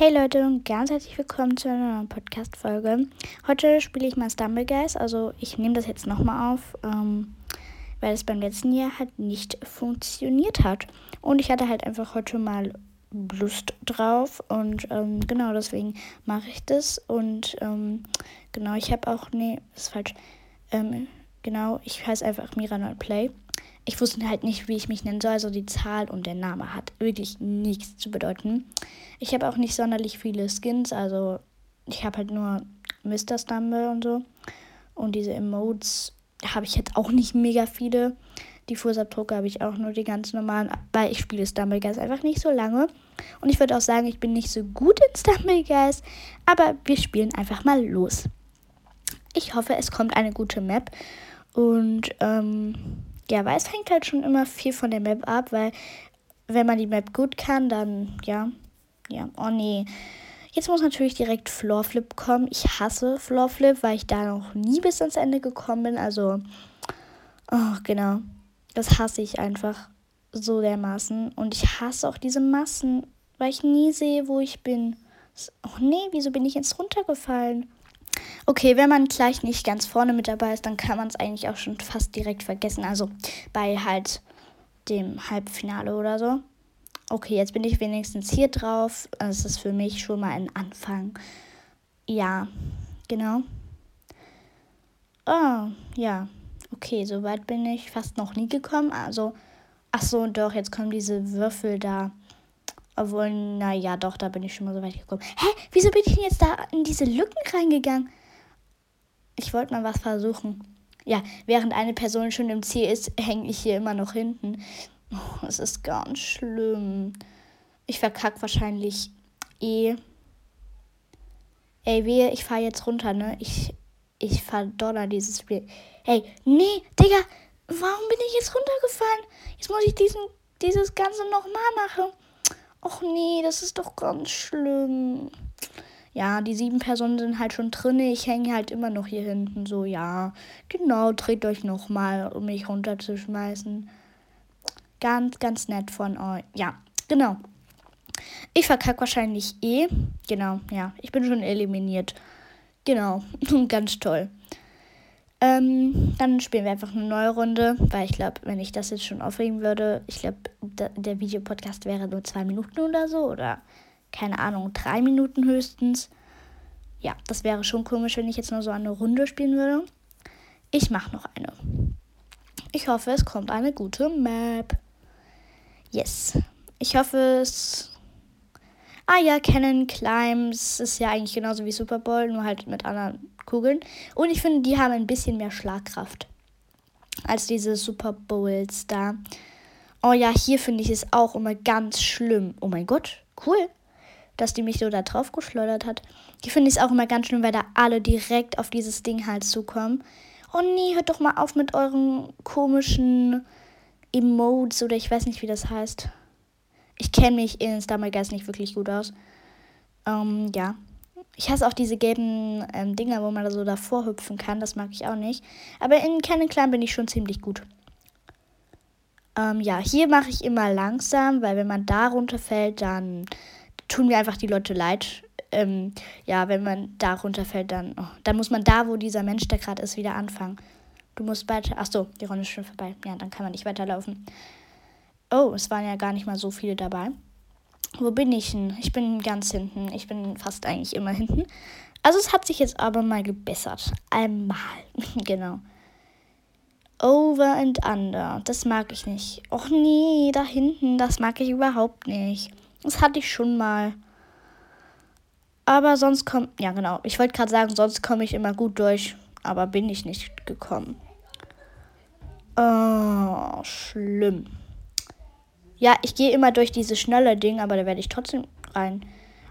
Hey Leute und ganz herzlich willkommen zu einer neuen Podcast-Folge. Heute spiele ich mal Stumblegeist, also ich nehme das jetzt nochmal auf, ähm, weil es beim letzten Jahr halt nicht funktioniert hat. Und ich hatte halt einfach heute mal Lust drauf und ähm, genau deswegen mache ich das. Und ähm, genau, ich habe auch, nee, ist falsch. Ähm, genau, ich heiße einfach Mira Play ich wusste halt nicht, wie ich mich nennen soll. Also die Zahl und der Name hat wirklich nichts zu bedeuten. Ich habe auch nicht sonderlich viele Skins. Also ich habe halt nur Mr. Stumble und so. Und diese Emotes habe ich jetzt auch nicht mega viele. Die Fußabdrucke habe ich auch nur die ganz normalen, weil ich spiele Stumblegeist einfach nicht so lange. Und ich würde auch sagen, ich bin nicht so gut in Stumblegeist, aber wir spielen einfach mal los. Ich hoffe, es kommt eine gute Map. Und ähm, ja, weil es hängt halt schon immer viel von der Map ab, weil wenn man die Map gut kann, dann ja, ja, oh nee. Jetzt muss natürlich direkt Floorflip kommen. Ich hasse Floorflip, weil ich da noch nie bis ans Ende gekommen bin. Also, oh, genau. Das hasse ich einfach so dermaßen. Und ich hasse auch diese Massen, weil ich nie sehe, wo ich bin. Oh nee, wieso bin ich jetzt runtergefallen? Okay, wenn man gleich nicht ganz vorne mit dabei ist, dann kann man es eigentlich auch schon fast direkt vergessen. Also bei halt dem Halbfinale oder so. Okay, jetzt bin ich wenigstens hier drauf. Das ist für mich schon mal ein Anfang. Ja, genau. Oh, ja. Okay, so weit bin ich fast noch nie gekommen. Also, ach so, doch, jetzt kommen diese Würfel da. Obwohl, naja, doch, da bin ich schon mal so weit gekommen. Hä? Wieso bin ich denn jetzt da in diese Lücken reingegangen? Ich wollte mal was versuchen. Ja, während eine Person schon im Ziel ist, hänge ich hier immer noch hinten. Oh, das ist ganz schlimm. Ich verkack wahrscheinlich eh. Ey, wehe, ich fahre jetzt runter, ne? Ich, ich verdonner dieses Spiel. Ey, nee, Digga, warum bin ich jetzt runtergefallen? Jetzt muss ich diesen, dieses Ganze nochmal machen. Och nee, das ist doch ganz schlimm ja, die sieben Personen sind halt schon drin. Ich hänge halt immer noch hier hinten. So, ja, genau, dreht euch nochmal, um mich runterzuschmeißen. Ganz, ganz nett von euch. Ja, genau. Ich verkacke wahrscheinlich eh. Genau, ja, ich bin schon eliminiert. Genau, ganz toll. Ähm, dann spielen wir einfach eine neue Runde, weil ich glaube, wenn ich das jetzt schon aufregen würde, ich glaube, der Videopodcast wäre nur zwei Minuten oder so oder keine Ahnung, drei Minuten höchstens. Ja, das wäre schon komisch, wenn ich jetzt nur so eine Runde spielen würde. Ich mache noch eine. Ich hoffe, es kommt eine gute Map. Yes. Ich hoffe, es. Ah ja, Cannon Climbs ist ja eigentlich genauso wie Super Bowl, nur halt mit anderen Kugeln. Und ich finde, die haben ein bisschen mehr Schlagkraft als diese Super Bowls da. Oh ja, hier finde ich es auch immer ganz schlimm. Oh mein Gott, cool dass die mich so da drauf geschleudert hat. Die finde ich auch immer ganz schön, weil da alle direkt auf dieses Ding halt zukommen. Oh nee, hört doch mal auf mit euren komischen Emotes oder ich weiß nicht, wie das heißt. Ich kenne mich in Stammergeist nicht wirklich gut aus. Ähm, ja. Ich hasse auch diese gelben ähm, Dinger, wo man da so davor hüpfen kann. Das mag ich auch nicht. Aber in Cannon Clan bin ich schon ziemlich gut. Ähm, ja, hier mache ich immer langsam, weil wenn man da runterfällt, dann tun mir einfach die Leute leid. Ähm, ja, wenn man da runterfällt, dann, oh, dann muss man da, wo dieser Mensch, der gerade ist, wieder anfangen. Du musst weiter. Ach so, die Runde ist schon vorbei. Ja, dann kann man nicht weiterlaufen. Oh, es waren ja gar nicht mal so viele dabei. Wo bin ich denn? Ich bin ganz hinten. Ich bin fast eigentlich immer hinten. Also es hat sich jetzt aber mal gebessert. Einmal. genau. Over and under. Das mag ich nicht. Och nee, da hinten. Das mag ich überhaupt nicht. Das hatte ich schon mal. Aber sonst kommt. Ja, genau. Ich wollte gerade sagen, sonst komme ich immer gut durch. Aber bin ich nicht gekommen. Oh, schlimm. Ja, ich gehe immer durch dieses schnelle Ding, aber da werde ich trotzdem rein.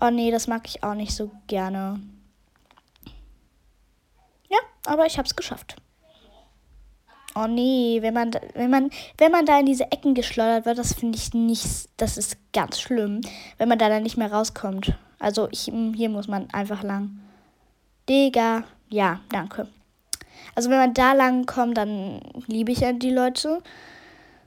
Oh nee, das mag ich auch nicht so gerne. Ja, aber ich habe es geschafft. Oh nee, wenn man, wenn man, wenn man da in diese Ecken geschleudert wird, das finde ich nicht, das ist ganz schlimm, wenn man da dann nicht mehr rauskommt. Also ich, hier muss man einfach lang. Digga, ja, danke. Also wenn man da lang kommt, dann liebe ich ja die Leute.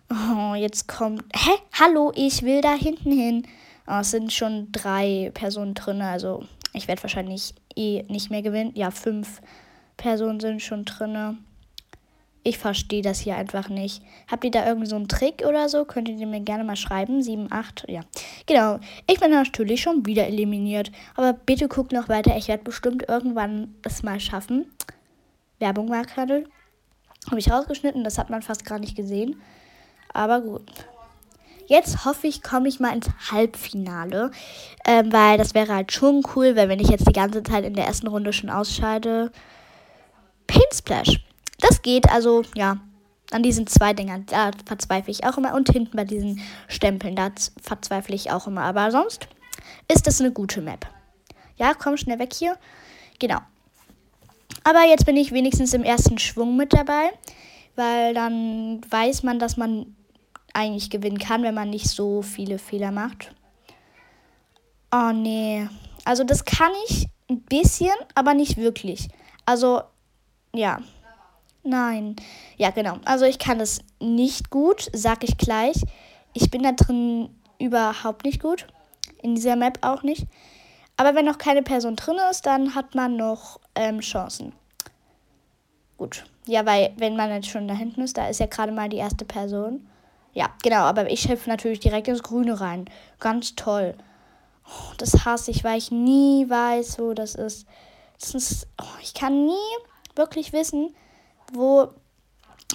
Oh, jetzt kommt. Hä? Hallo, ich will da hinten hin. Oh, es sind schon drei Personen drin, also ich werde wahrscheinlich eh nicht mehr gewinnen. Ja, fünf Personen sind schon drin. Ich verstehe das hier einfach nicht. Habt ihr da irgendwie so einen Trick oder so? Könntet ihr mir gerne mal schreiben. 7, 8, ja. Genau. Ich bin natürlich schon wieder eliminiert. Aber bitte guckt noch weiter. Ich werde bestimmt irgendwann es mal schaffen. Werbung war gerade. Habe ich rausgeschnitten. Das hat man fast gar nicht gesehen. Aber gut. Jetzt hoffe ich, komme ich mal ins Halbfinale. Ähm, weil das wäre halt schon cool, weil wenn ich jetzt die ganze Zeit in der ersten Runde schon ausscheide. Paint Geht, also ja, an diesen zwei Dingern, da verzweifle ich auch immer. Und hinten bei diesen Stempeln, da verzweifle ich auch immer. Aber sonst ist das eine gute Map. Ja, komm schnell weg hier. Genau. Aber jetzt bin ich wenigstens im ersten Schwung mit dabei, weil dann weiß man, dass man eigentlich gewinnen kann, wenn man nicht so viele Fehler macht. Oh nee. Also das kann ich ein bisschen, aber nicht wirklich. Also ja. Nein. Ja, genau. Also ich kann es nicht gut, sag ich gleich. Ich bin da drin überhaupt nicht gut. In dieser Map auch nicht. Aber wenn noch keine Person drin ist, dann hat man noch ähm, Chancen. Gut. Ja, weil wenn man jetzt schon da hinten ist, da ist ja gerade mal die erste Person. Ja, genau, aber ich helfe natürlich direkt ins Grüne rein. Ganz toll. Oh, das hasse ich, weil ich nie weiß, wo das ist. Das ist oh, ich kann nie wirklich wissen, wo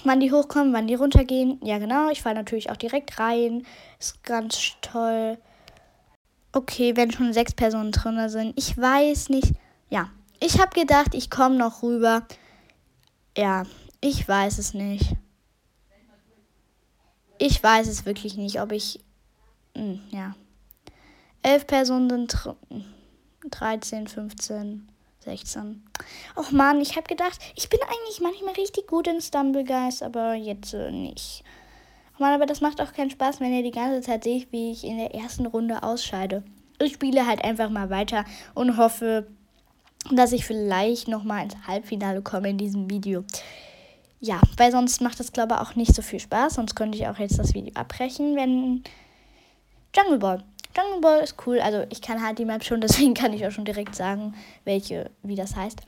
wann die hochkommen, wann die runtergehen. Ja, genau, ich falle natürlich auch direkt rein. Ist ganz toll. Okay, wenn schon sechs Personen drin sind. Ich weiß nicht. Ja, ich habe gedacht, ich komme noch rüber. Ja, ich weiß es nicht. Ich weiß es wirklich nicht, ob ich. Hm, ja. Elf Personen sind 13, 15. 16. Och man, ich habe gedacht, ich bin eigentlich manchmal richtig gut in Stumblegeist, aber jetzt äh, nicht. Och man, aber das macht auch keinen Spaß, wenn ihr die ganze Zeit seht, wie ich in der ersten Runde ausscheide. Ich spiele halt einfach mal weiter und hoffe, dass ich vielleicht nochmal ins Halbfinale komme in diesem Video. Ja, weil sonst macht das, glaube ich, auch nicht so viel Spaß. Sonst könnte ich auch jetzt das Video abbrechen, wenn Jungle Ball Jungle Ball ist cool. Also ich kann halt die Map schon, deswegen kann ich auch schon direkt sagen, welche, wie das heißt.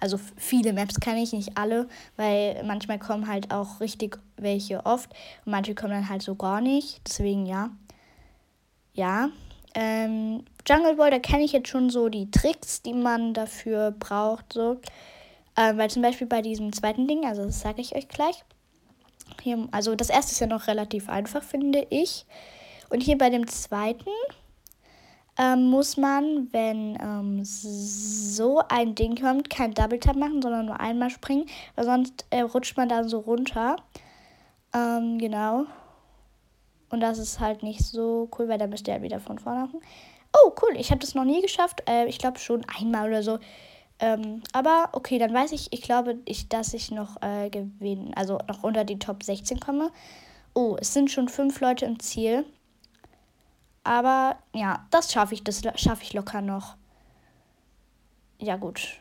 Also viele Maps kann ich, nicht alle, weil manchmal kommen halt auch richtig welche oft und manche kommen dann halt so gar nicht. Deswegen ja. Ja. Ähm, Jungle Ball, da kenne ich jetzt schon so die Tricks, die man dafür braucht. So. Ähm, weil zum Beispiel bei diesem zweiten Ding, also das sage ich euch gleich. Hier, also das erste ist ja noch relativ einfach, finde ich. Und hier bei dem zweiten ähm, muss man, wenn ähm, so ein Ding kommt, kein Double Tap machen, sondern nur einmal springen, weil sonst äh, rutscht man dann so runter. Ähm, genau. Und das ist halt nicht so cool, weil da müsst ihr ja wieder von vorne machen. Oh, cool, ich habe das noch nie geschafft. Äh, ich glaube schon einmal oder so. Ähm, aber okay, dann weiß ich, ich glaube, ich, dass ich noch äh, gewinnen, also noch unter die Top 16 komme. Oh, es sind schon fünf Leute im Ziel. Aber ja, das schaffe ich, das schaffe ich locker noch. Ja, gut.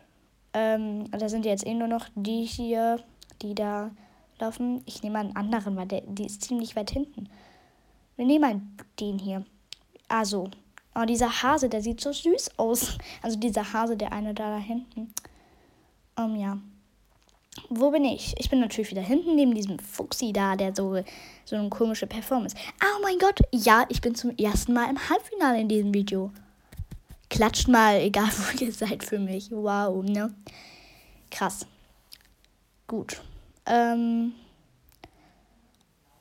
Ähm, da sind jetzt eh nur noch die hier, die da laufen. Ich nehme einen anderen, weil der, die ist ziemlich weit hinten. Wir nehmen den hier. Also, oh, dieser Hase, der sieht so süß aus. Also dieser Hase, der eine da, da hinten. Um, ähm, ja. Wo bin ich? Ich bin natürlich wieder hinten neben diesem Fuchsi da, der so, so eine komische Performance. Oh mein Gott, ja, ich bin zum ersten Mal im Halbfinale in diesem Video. Klatscht mal, egal wo ihr seid für mich. Wow, ne? Krass. Gut. Ähm.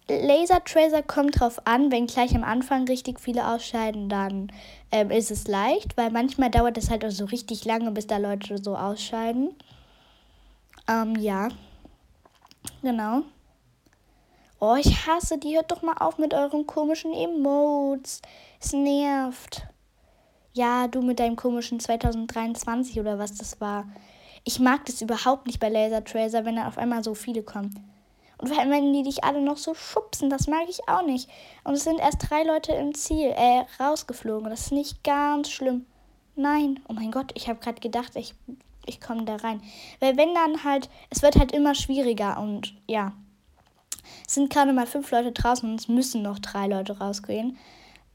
Laser Tracer kommt drauf an, wenn gleich am Anfang richtig viele ausscheiden, dann ähm, ist es leicht, weil manchmal dauert es halt auch so richtig lange, bis da Leute so ausscheiden. Ähm, ja. Genau. Oh, ich hasse die. Hört doch mal auf mit euren komischen Emotes. Es nervt. Ja, du mit deinem komischen 2023 oder was das war. Ich mag das überhaupt nicht bei Laser Tracer, wenn da auf einmal so viele kommen. Und vor allem, wenn die dich alle noch so schubsen, das mag ich auch nicht. Und es sind erst drei Leute im Ziel, äh, rausgeflogen. Das ist nicht ganz schlimm. Nein, oh mein Gott, ich habe gerade gedacht, ich ich komme da rein. Weil wenn dann halt, es wird halt immer schwieriger und ja. Es sind gerade mal fünf Leute draußen und es müssen noch drei Leute rausgehen.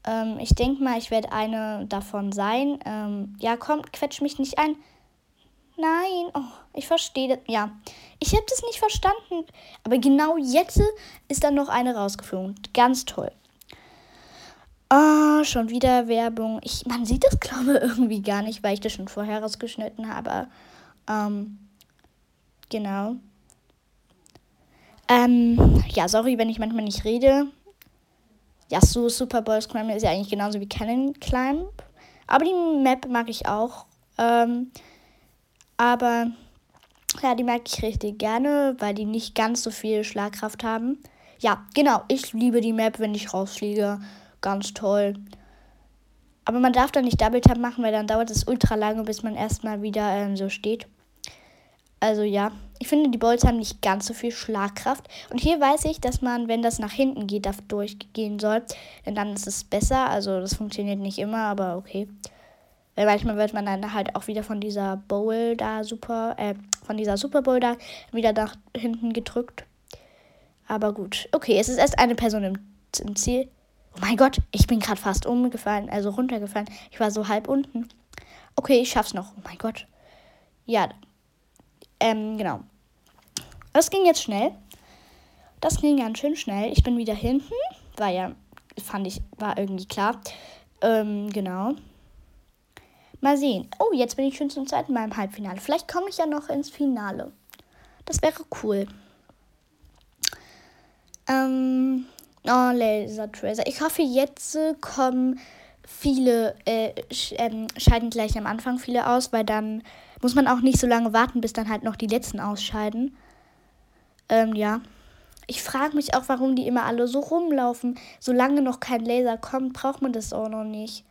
Ähm, ich denke mal, ich werde eine davon sein. Ähm, ja, komm, quetsch mich nicht ein. Nein, oh, ich verstehe das. Ja, ich habe das nicht verstanden. Aber genau jetzt ist dann noch eine rausgeflogen. Ganz toll. Oh, schon wieder Werbung. Ich, man sieht das, glaube ich, irgendwie gar nicht, weil ich das schon vorher rausgeschnitten habe. Ähm, genau. Ähm, ja, sorry, wenn ich manchmal nicht rede. Ja, so Super Bowl Scramble ist ja eigentlich genauso wie Cannon Climb. Aber die Map mag ich auch. Ähm, aber ja, die mag ich richtig gerne, weil die nicht ganz so viel Schlagkraft haben. Ja, genau. Ich liebe die Map, wenn ich rausfliege. Ganz toll. Aber man darf da nicht Double Tap machen, weil dann dauert es ultra lange, bis man erstmal wieder ähm, so steht. Also ja, ich finde, die Bolts haben nicht ganz so viel Schlagkraft. Und hier weiß ich, dass man, wenn das nach hinten geht, da durchgehen soll. Denn dann ist es besser. Also das funktioniert nicht immer, aber okay. Weil manchmal wird man dann halt auch wieder von dieser Bowl da super, äh, von dieser Super Bowl da wieder nach hinten gedrückt. Aber gut. Okay, es ist erst eine Person im, im Ziel. Oh mein Gott, ich bin gerade fast umgefallen, also runtergefallen. Ich war so halb unten. Okay, ich schaff's noch. Oh mein Gott. Ja, ähm, genau. Das ging jetzt schnell. Das ging ganz schön schnell. Ich bin wieder hinten. War ja, fand ich, war irgendwie klar. Ähm, genau. Mal sehen. Oh, jetzt bin ich schon zum zweiten Mal im Halbfinale. Vielleicht komme ich ja noch ins Finale. Das wäre cool. Ähm, oh, Laser Tracer. Ich hoffe, jetzt kommen viele, äh, sch ähm, scheiden gleich am Anfang viele aus, weil dann muss man auch nicht so lange warten, bis dann halt noch die letzten ausscheiden. Ähm, ja. Ich frage mich auch, warum die immer alle so rumlaufen. Solange noch kein Laser kommt, braucht man das auch noch nicht.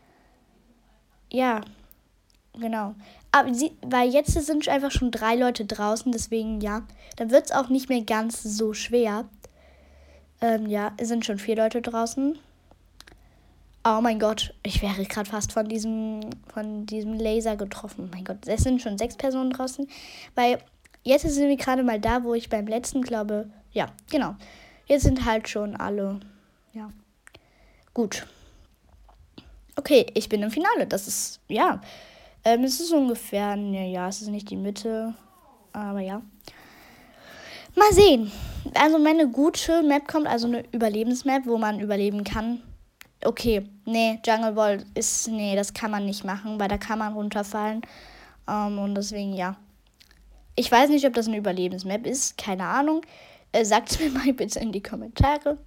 Ja, genau. Aber sie, weil jetzt sind einfach schon drei Leute draußen, deswegen ja. Dann wird es auch nicht mehr ganz so schwer. Ähm, ja, es sind schon vier Leute draußen. Oh mein Gott, ich wäre gerade fast von diesem, von diesem Laser getroffen. Mein Gott, es sind schon sechs Personen draußen. Weil jetzt sind wir gerade mal da, wo ich beim letzten glaube. Ja, genau. Jetzt sind halt schon alle. Ja. Gut. Okay, ich bin im Finale. Das ist, ja. Ähm, es ist ungefähr, ja, ja, es ist nicht die Mitte. Aber ja. Mal sehen. Also meine gute Map kommt, also eine Überlebensmap, wo man überleben kann okay, nee, Jungle Ball ist, nee, das kann man nicht machen, weil da kann man runterfallen. Ähm, und deswegen, ja. Ich weiß nicht, ob das eine Überlebensmap ist, keine Ahnung. Äh, Sagt es mir mal bitte in die Kommentare.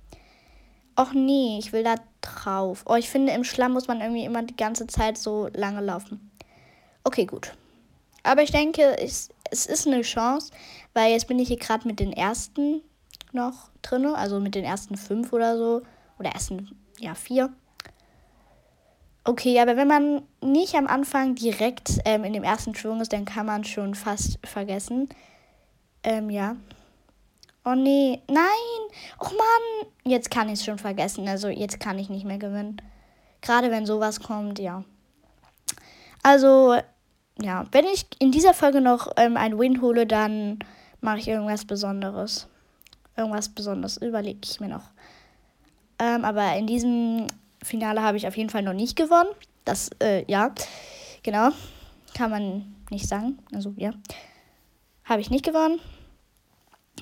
Och nee, ich will da drauf. Oh, ich finde, im Schlamm muss man irgendwie immer die ganze Zeit so lange laufen. Okay, gut. Aber ich denke, es, es ist eine Chance, weil jetzt bin ich hier gerade mit den ersten noch drin, also mit den ersten fünf oder so. Oder ersten ja, vier. Okay, aber wenn man nicht am Anfang direkt ähm, in dem ersten Schwung ist, dann kann man schon fast vergessen. Ähm, ja. Oh nee, nein! Oh Mann! Jetzt kann ich es schon vergessen. Also jetzt kann ich nicht mehr gewinnen. Gerade wenn sowas kommt, ja. Also, ja, wenn ich in dieser Folge noch ähm, einen Win hole, dann mache ich irgendwas Besonderes. Irgendwas Besonderes überlege ich mir noch. Ähm, aber in diesem Finale habe ich auf jeden Fall noch nicht gewonnen. Das, äh, ja, genau. Kann man nicht sagen. Also, ja. Habe ich nicht gewonnen.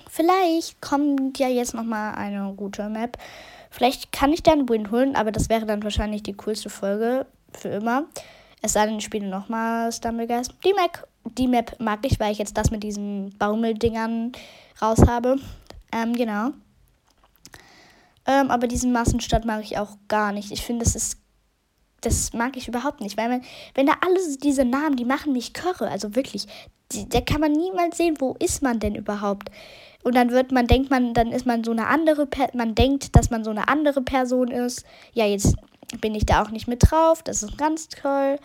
Vielleicht kommt ja jetzt nochmal eine gute Map. Vielleicht kann ich dann Win holen, aber das wäre dann wahrscheinlich die coolste Folge für immer. Es sei denn, ich spiele nochmal Stumblegeist. Die Map, die Map mag ich, weil ich jetzt das mit diesen Baumeldingern raus habe. Ähm, genau. Ähm, aber diesen Massenstadt mag ich auch gar nicht. Ich finde, das ist. Das mag ich überhaupt nicht. Weil man, wenn da alle diese Namen, die machen mich körre. Also wirklich. Da kann man niemals sehen, wo ist man denn überhaupt. Und dann wird man, denkt man, dann ist man so eine andere, per man denkt, dass man so eine andere Person ist. Ja, jetzt bin ich da auch nicht mit drauf. Das ist ganz toll.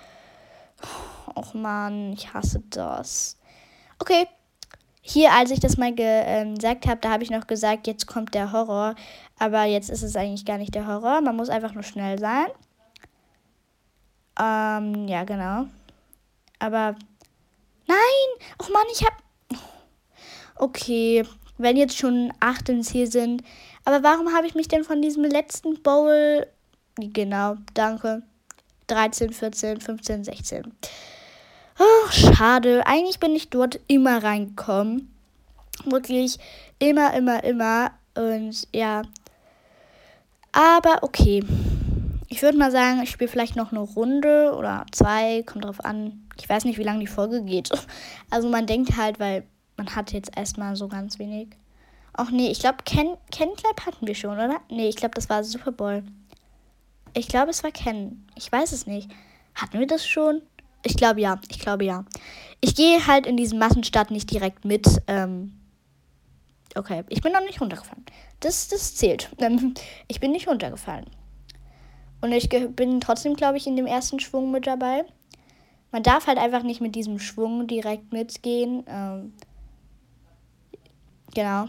Och man, ich hasse das. Okay, hier, als ich das mal ähm, gesagt habe, da habe ich noch gesagt, jetzt kommt der Horror. Aber jetzt ist es eigentlich gar nicht der Horror. Man muss einfach nur schnell sein. Ähm, ja, genau. Aber. Nein! Och Mann, ich hab. Okay, wenn jetzt schon acht im Ziel sind. Aber warum habe ich mich denn von diesem letzten Bowl Genau, danke. 13, 14, 15, 16. Oh, schade. Eigentlich bin ich dort immer reingekommen. Wirklich immer, immer, immer. Und ja. Aber okay. Ich würde mal sagen, ich spiele vielleicht noch eine Runde oder zwei. Kommt drauf an. Ich weiß nicht, wie lange die Folge geht. Also man denkt halt, weil man hat jetzt erstmal so ganz wenig. Ach nee, ich glaube, Ken, Ken hatten wir schon, oder? Nee, ich glaube, das war Super Bowl. Ich glaube, es war Ken. Ich weiß es nicht. Hatten wir das schon? Ich glaube ja. Ich glaube ja. Ich gehe halt in diesen Massenstart nicht direkt mit. Ähm okay, ich bin noch nicht runtergefallen. Das, das zählt. ich bin nicht runtergefallen. Und ich bin trotzdem, glaube ich, in dem ersten Schwung mit dabei. Man darf halt einfach nicht mit diesem Schwung direkt mitgehen. Ähm genau.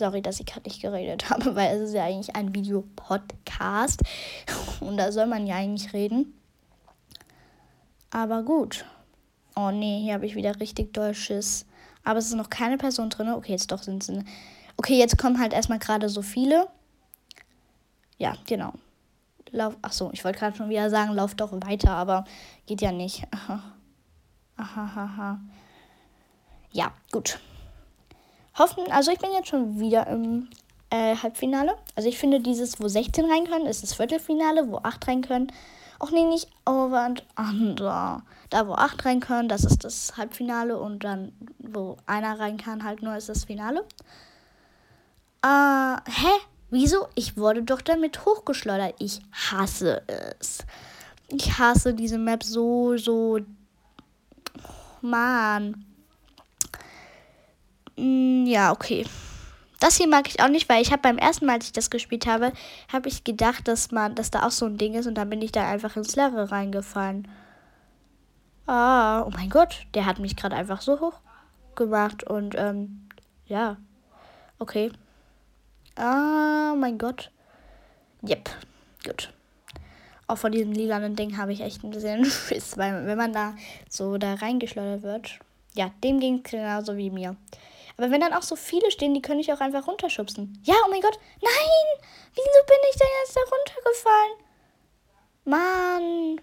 Sorry, dass ich gerade nicht geredet habe, weil es ist ja eigentlich ein Videopodcast und da soll man ja eigentlich reden. Aber gut. Oh nee, hier habe ich wieder richtig Deutsches. Aber es ist noch keine Person drin. Okay, jetzt doch sind es. Okay, jetzt kommen halt erstmal gerade so viele. Ja, genau. Lauf. Achso, ich wollte gerade schon wieder sagen, lauf doch weiter, aber geht ja nicht. Aha. Aha, aha. Ja, gut hoffen, also ich bin jetzt schon wieder im äh, Halbfinale. Also ich finde dieses, wo 16 rein können, ist das Viertelfinale, wo 8 rein können. Auch nee, nicht over and under. Da, wo 8 rein können, das ist das Halbfinale. Und dann, wo einer rein kann, halt nur ist das Finale. Äh, hä? Wieso? Ich wurde doch damit hochgeschleudert. Ich hasse es. Ich hasse diese Map so, so. Mann. Mm, ja, okay. Das hier mag ich auch nicht, weil ich habe beim ersten Mal, als ich das gespielt habe, habe ich gedacht, dass man, dass da auch so ein Ding ist und dann bin ich da einfach ins Leere reingefallen. Ah, oh mein Gott, der hat mich gerade einfach so hoch gemacht und ähm, ja, okay. Ah, mein Gott. Yep, gut. Auch von diesem lilanen Ding habe ich echt ein bisschen Schiss, weil wenn man da so da reingeschleudert wird, ja, dem ging es genauso wie mir. Aber wenn dann auch so viele stehen, die können ich auch einfach runterschubsen. Ja, oh mein Gott. Nein! Wieso bin ich denn jetzt da runtergefallen? Mann.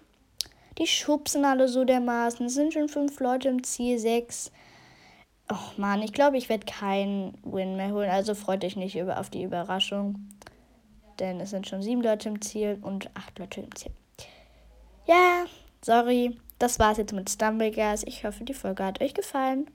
Die schubsen alle so dermaßen. Es sind schon fünf Leute im Ziel, sechs. Och Mann, ich glaube, ich werde keinen Win mehr holen. Also freut euch nicht über, auf die Überraschung. Denn es sind schon sieben Leute im Ziel und acht Leute im Ziel. Ja, sorry. Das war's jetzt mit Stumbleguys. Ich hoffe, die Folge hat euch gefallen.